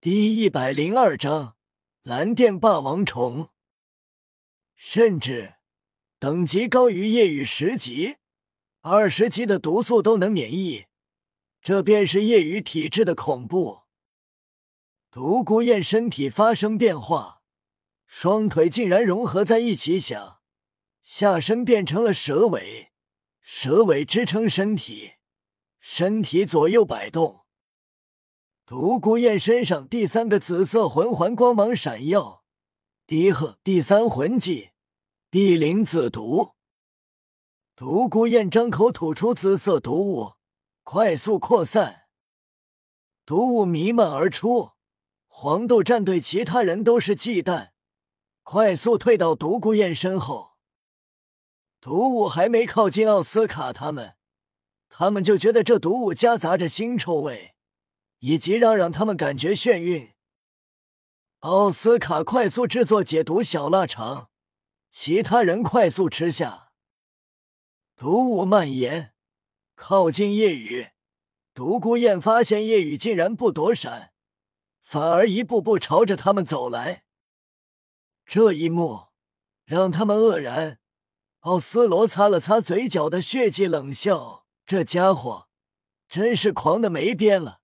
第一百零二章蓝电霸王虫。甚至等级高于夜雨十级、二十级的毒素都能免疫，这便是夜雨体质的恐怖。独孤雁身体发生变化，双腿竟然融合在一起，想下身变成了蛇尾，蛇尾支撑身体，身体左右摆动。独孤雁身上第三个紫色魂环光芒闪耀，低喝第三魂技碧灵紫毒。独孤雁张口吐出紫色毒雾，快速扩散，毒雾弥漫而出。黄豆战队其他人都是忌惮，快速退到独孤雁身后。毒雾还没靠近奥斯卡他们，他们就觉得这毒雾夹杂着腥臭味。以及让让他们感觉眩晕。奥斯卡快速制作解毒小腊肠，其他人快速吃下。毒雾蔓延，靠近夜雨。独孤雁发现夜雨竟然不躲闪，反而一步步朝着他们走来。这一幕让他们愕然。奥斯罗擦了擦嘴角的血迹，冷笑：“这家伙真是狂的没边了。”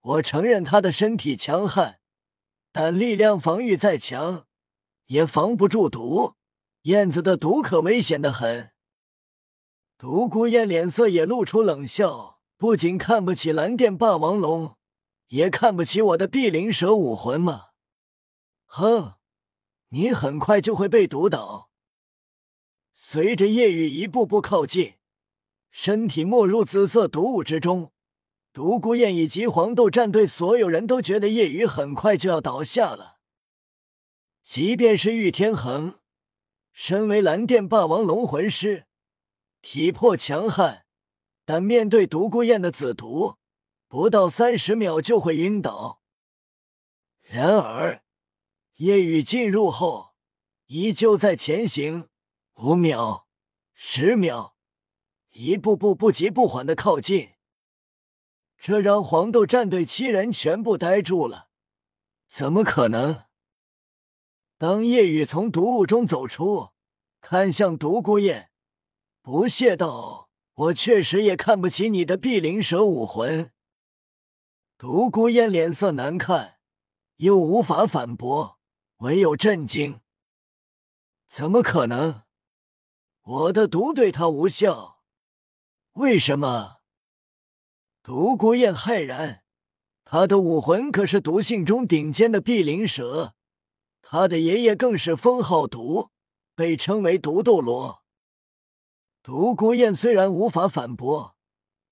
我承认他的身体强悍，但力量防御再强，也防不住毒。燕子的毒可危险的很。独孤雁脸色也露出冷笑，不仅看不起蓝电霸王龙，也看不起我的碧灵蛇武魂吗？哼，你很快就会被毒倒。随着夜雨一步步靠近，身体没入紫色毒雾之中。独孤雁以及黄豆战队所有人都觉得夜雨很快就要倒下了。即便是玉天恒，身为蓝电霸王龙魂师，体魄强悍，但面对独孤雁的紫毒，不到三十秒就会晕倒。然而，夜雨进入后，依旧在前行，五秒、十秒，一步步不急不缓的靠近。这让黄豆战队七人全部呆住了，怎么可能？当夜雨从毒雾中走出，看向独孤雁，不屑道：“我确实也看不起你的碧灵蛇武魂。”独孤雁脸色难看，又无法反驳，唯有震惊：“怎么可能？我的毒对他无效？为什么？”独孤雁骇然，他的武魂可是毒性中顶尖的碧鳞蛇，他的爷爷更是封号毒，被称为毒斗罗。独孤雁虽然无法反驳，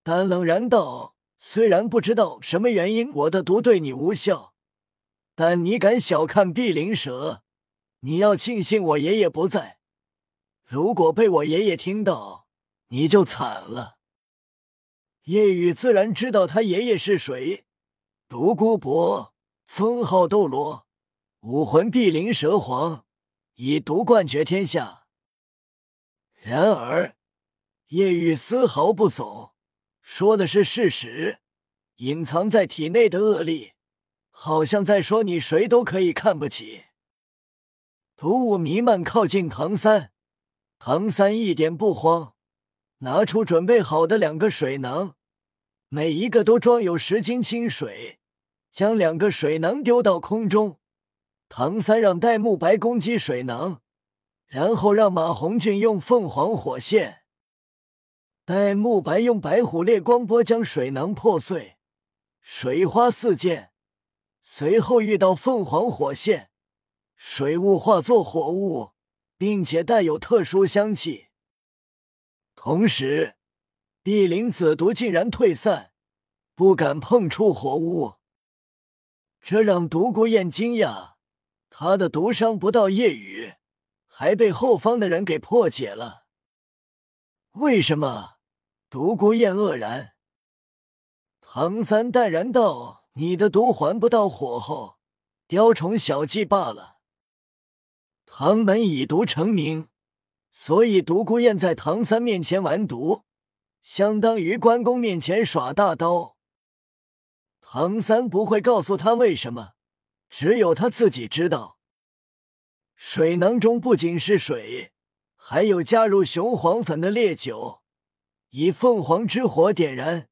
但冷然道：“虽然不知道什么原因我的毒对你无效，但你敢小看碧鳞蛇，你要庆幸我爷爷不在。如果被我爷爷听到，你就惨了。”叶雨自然知道他爷爷是谁，独孤博，封号斗罗，武魂碧鳞蛇皇，以毒冠绝天下。然而，叶雨丝毫不怂，说的是事实。隐藏在体内的恶力，好像在说你谁都可以看不起。毒雾弥漫，靠近唐三，唐三一点不慌，拿出准备好的两个水囊。每一个都装有十斤清水，将两个水囊丢到空中。唐三让戴沐白攻击水囊，然后让马红俊用凤凰火线，戴沐白用白虎烈光波将水囊破碎，水花四溅。随后遇到凤凰火线，水雾化作火雾，并且带有特殊香气。同时。碧灵紫毒竟然退散，不敢碰触火雾，这让独孤雁惊讶。他的毒伤不到夜雨，还被后方的人给破解了。为什么？独孤雁愕然。唐三淡然道：“你的毒还不到火候，雕虫小技罢了。唐门以毒成名，所以独孤雁在唐三面前玩毒。”相当于关公面前耍大刀。唐三不会告诉他为什么，只有他自己知道。水囊中不仅是水，还有加入雄黄粉的烈酒，以凤凰之火点燃，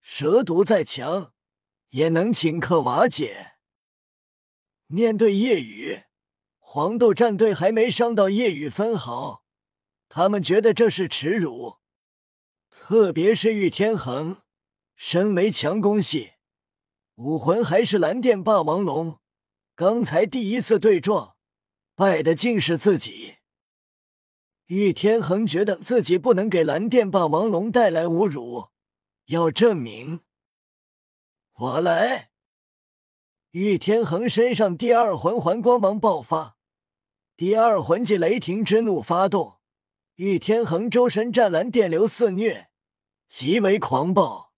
蛇毒再强也能顷刻瓦解。面对夜雨，黄豆战队还没伤到夜雨分毫，他们觉得这是耻辱。特别是玉天恒，身为强攻系武魂，还是蓝电霸王龙，刚才第一次对撞，败的竟是自己。玉天恒觉得自己不能给蓝电霸王龙带来侮辱，要证明。我来。玉天恒身上第二魂环光芒爆发，第二魂技雷霆之怒发动，玉天恒周身湛蓝电流肆虐。极为狂暴，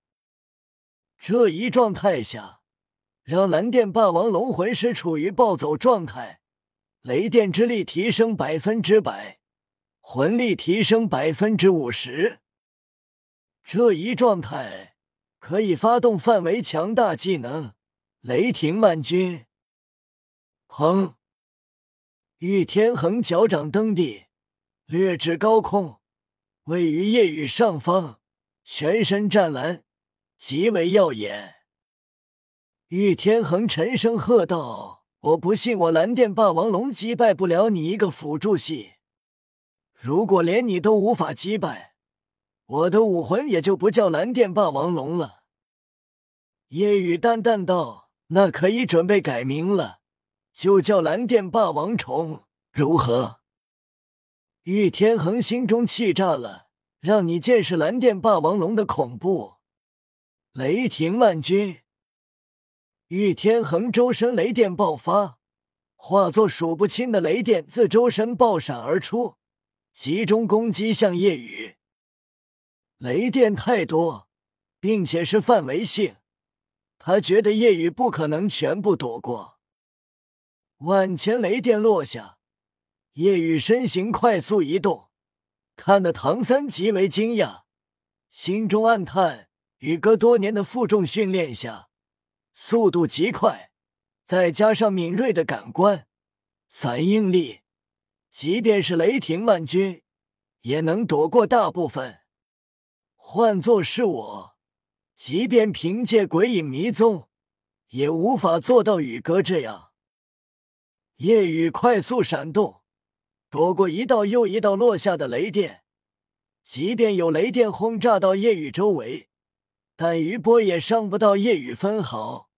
这一状态下，让蓝电霸王龙魂师处于暴走状态，雷电之力提升百分之百，魂力提升百分之五十。这一状态可以发动范围强大技能雷霆万钧。砰！玉天恒脚掌蹬地，掠至高空，位于夜雨上方。全身湛蓝，极为耀眼。玉天恒沉声喝道：“我不信我蓝电霸王龙击败不了你一个辅助系。如果连你都无法击败，我的武魂也就不叫蓝电霸王龙了。”夜雨淡淡道：“那可以准备改名了，就叫蓝电霸王虫，如何？”玉天恒心中气炸了。让你见识蓝电霸王龙的恐怖！雷霆万钧，玉天恒周身雷电爆发，化作数不清的雷电自周身爆闪而出，集中攻击向夜雨。雷电太多，并且是范围性，他觉得夜雨不可能全部躲过。万千雷电落下，夜雨身形快速移动。看得唐三极为惊讶，心中暗叹：宇哥多年的负重训练下，速度极快，再加上敏锐的感官反应力，即便是雷霆万钧，也能躲过大部分。换作是我，即便凭借鬼影迷踪，也无法做到宇哥这样。夜雨快速闪动。躲过一道又一道落下的雷电，即便有雷电轰炸到夜雨周围，但余波也伤不到夜雨分毫。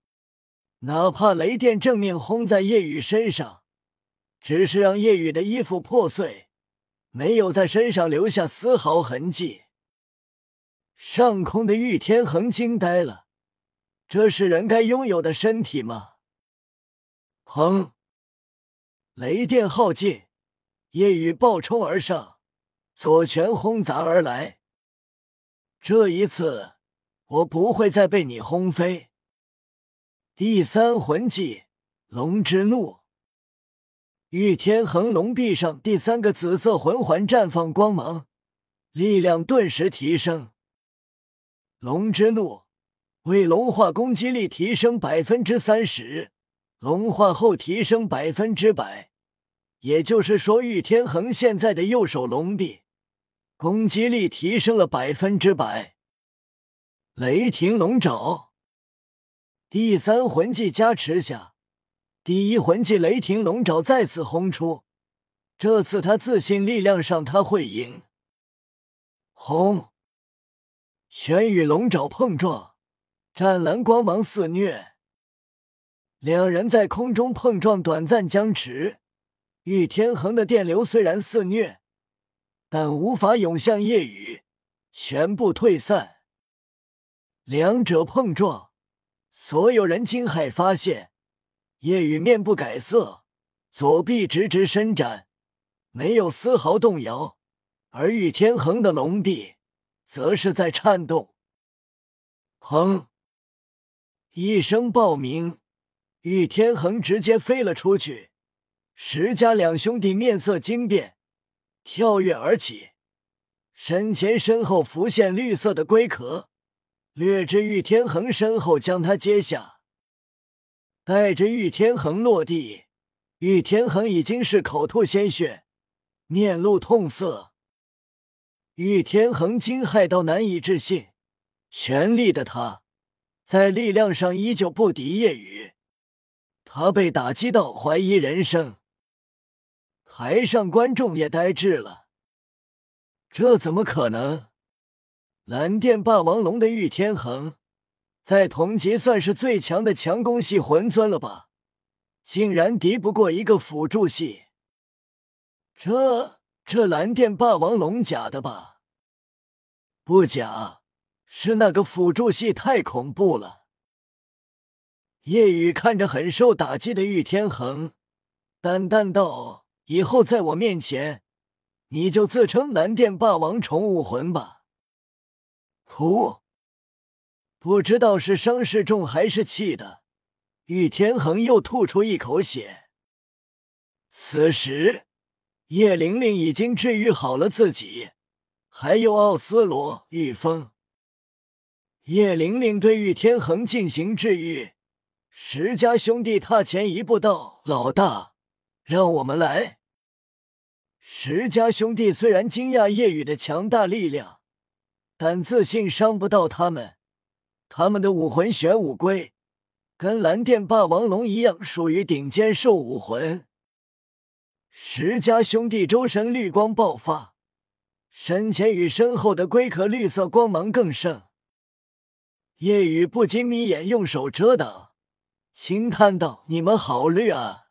哪怕雷电正面轰在夜雨身上，只是让夜雨的衣服破碎，没有在身上留下丝毫痕迹。上空的玉天恒惊呆了，这是人该拥有的身体吗？砰！雷电耗尽。夜雨暴冲而上，左拳轰砸而来。这一次，我不会再被你轰飞。第三魂技龙之怒，玉天恒龙臂上第三个紫色魂环绽放光芒，力量顿时提升。龙之怒为龙化攻击力提升百分之三十，龙化后提升百分之百。也就是说，玉天恒现在的右手龙臂攻击力提升了百分之百。雷霆龙爪，第三魂技加持下，第一魂技雷霆龙爪再次轰出。这次他自信力量上他会赢。轰！拳与龙爪碰撞，湛蓝光芒肆虐，两人在空中碰撞，短暂僵持。玉天恒的电流虽然肆虐，但无法涌向夜雨，全部退散。两者碰撞，所有人惊骇发现，夜雨面不改色，左臂直直伸展，没有丝毫动摇；而玉天恒的龙臂则是在颤动。砰！一声爆鸣，玉天恒直接飞了出去。石家两兄弟面色惊变，跳跃而起，身前身后浮现绿色的龟壳，掠至玉天恒身后，将他接下，带着玉天恒落地。玉天恒已经是口吐鲜血，面露痛色。玉天恒惊骇到难以置信，全力的他，在力量上依旧不敌叶雨，他被打击到怀疑人生。台上观众也呆滞了，这怎么可能？蓝电霸王龙的玉天恒，在同级算是最强的强攻系魂尊了吧？竟然敌不过一个辅助系，这这蓝电霸王龙假的吧？不假，是那个辅助系太恐怖了。夜雨看着很受打击的玉天恒，淡淡道：“以后在我面前，你就自称蓝电霸王宠物魂吧。”噗，不知道是伤势重还是气的。玉天恒又吐出一口血。此时，叶玲玲已经治愈好了自己，还有奥斯罗、玉峰。叶玲玲对玉天恒进行治愈。石家兄弟踏前一步道：“老大，让我们来。”石家兄弟虽然惊讶夜雨的强大力量，但自信伤不到他们。他们的武魂玄武龟。跟蓝电霸王龙一样，属于顶尖兽武魂。石家兄弟周身绿光爆发，身前与身后的龟壳绿色光芒更盛。夜雨不禁眯眼，用手遮挡，轻叹道：“你们好绿啊！”